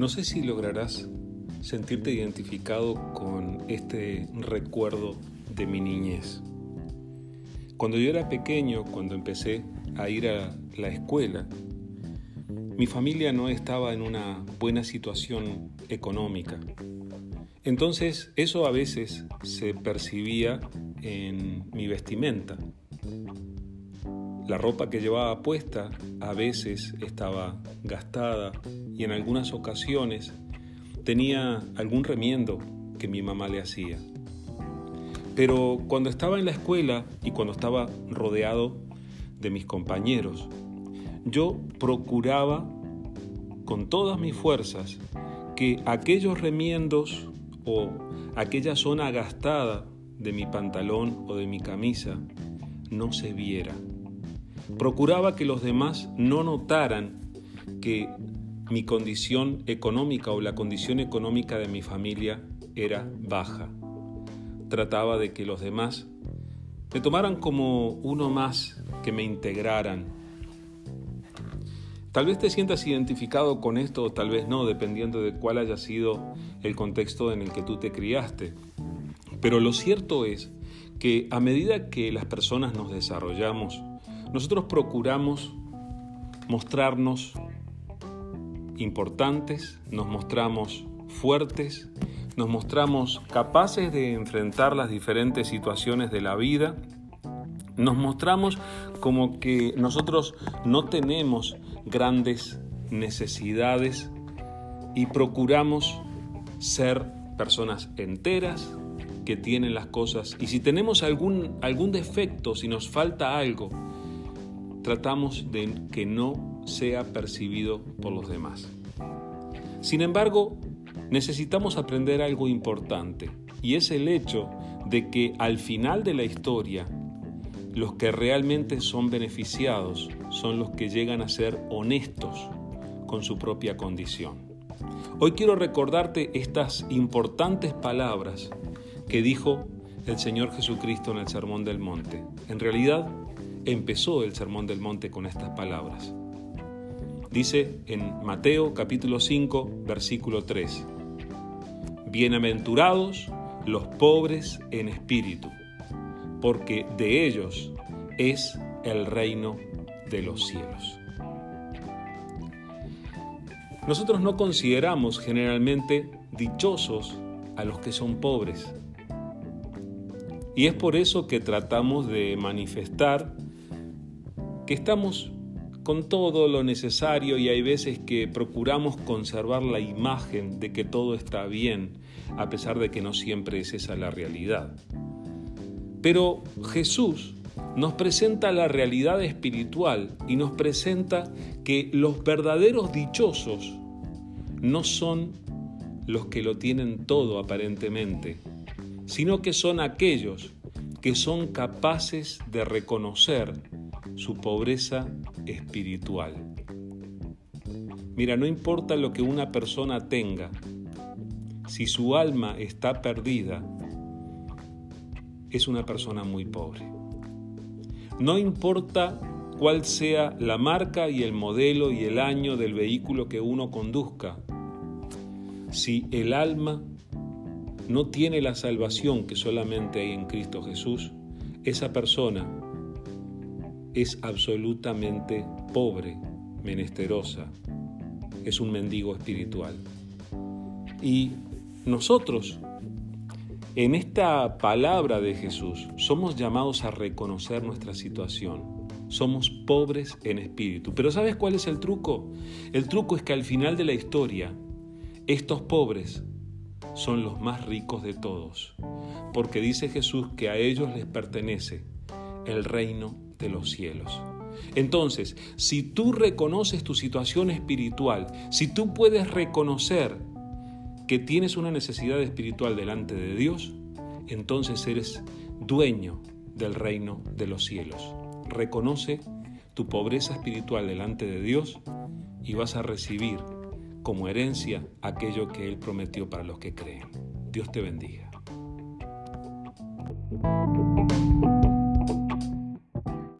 No sé si lograrás sentirte identificado con este recuerdo de mi niñez. Cuando yo era pequeño, cuando empecé a ir a la escuela, mi familia no estaba en una buena situación económica. Entonces eso a veces se percibía en mi vestimenta. La ropa que llevaba puesta a veces estaba gastada y en algunas ocasiones tenía algún remiendo que mi mamá le hacía. Pero cuando estaba en la escuela y cuando estaba rodeado de mis compañeros, yo procuraba con todas mis fuerzas que aquellos remiendos o aquella zona gastada de mi pantalón o de mi camisa no se viera. Procuraba que los demás no notaran que mi condición económica o la condición económica de mi familia era baja. Trataba de que los demás me tomaran como uno más, que me integraran. Tal vez te sientas identificado con esto o tal vez no, dependiendo de cuál haya sido el contexto en el que tú te criaste. Pero lo cierto es que a medida que las personas nos desarrollamos, nosotros procuramos mostrarnos importantes, nos mostramos fuertes, nos mostramos capaces de enfrentar las diferentes situaciones de la vida, nos mostramos como que nosotros no tenemos grandes necesidades y procuramos ser personas enteras que tienen las cosas. Y si tenemos algún, algún defecto, si nos falta algo, tratamos de que no sea percibido por los demás. Sin embargo, necesitamos aprender algo importante y es el hecho de que al final de la historia, los que realmente son beneficiados son los que llegan a ser honestos con su propia condición. Hoy quiero recordarte estas importantes palabras que dijo el Señor Jesucristo en el Sermón del Monte. En realidad, empezó el Sermón del Monte con estas palabras. Dice en Mateo capítulo 5, versículo 3, Bienaventurados los pobres en espíritu, porque de ellos es el reino de los cielos. Nosotros no consideramos generalmente dichosos a los que son pobres. Y es por eso que tratamos de manifestar que estamos con todo lo necesario y hay veces que procuramos conservar la imagen de que todo está bien, a pesar de que no siempre es esa la realidad. Pero Jesús nos presenta la realidad espiritual y nos presenta que los verdaderos dichosos no son los que lo tienen todo aparentemente, sino que son aquellos que son capaces de reconocer su pobreza espiritual. Mira, no importa lo que una persona tenga, si su alma está perdida, es una persona muy pobre. No importa cuál sea la marca y el modelo y el año del vehículo que uno conduzca, si el alma no tiene la salvación que solamente hay en Cristo Jesús, esa persona es absolutamente pobre, menesterosa, es un mendigo espiritual. Y nosotros, en esta palabra de Jesús, somos llamados a reconocer nuestra situación. Somos pobres en espíritu. Pero ¿sabes cuál es el truco? El truco es que al final de la historia, estos pobres son los más ricos de todos, porque dice Jesús que a ellos les pertenece el reino de los cielos. Entonces, si tú reconoces tu situación espiritual, si tú puedes reconocer que tienes una necesidad espiritual delante de Dios, entonces eres dueño del reino de los cielos. Reconoce tu pobreza espiritual delante de Dios y vas a recibir como herencia aquello que Él prometió para los que creen. Dios te bendiga.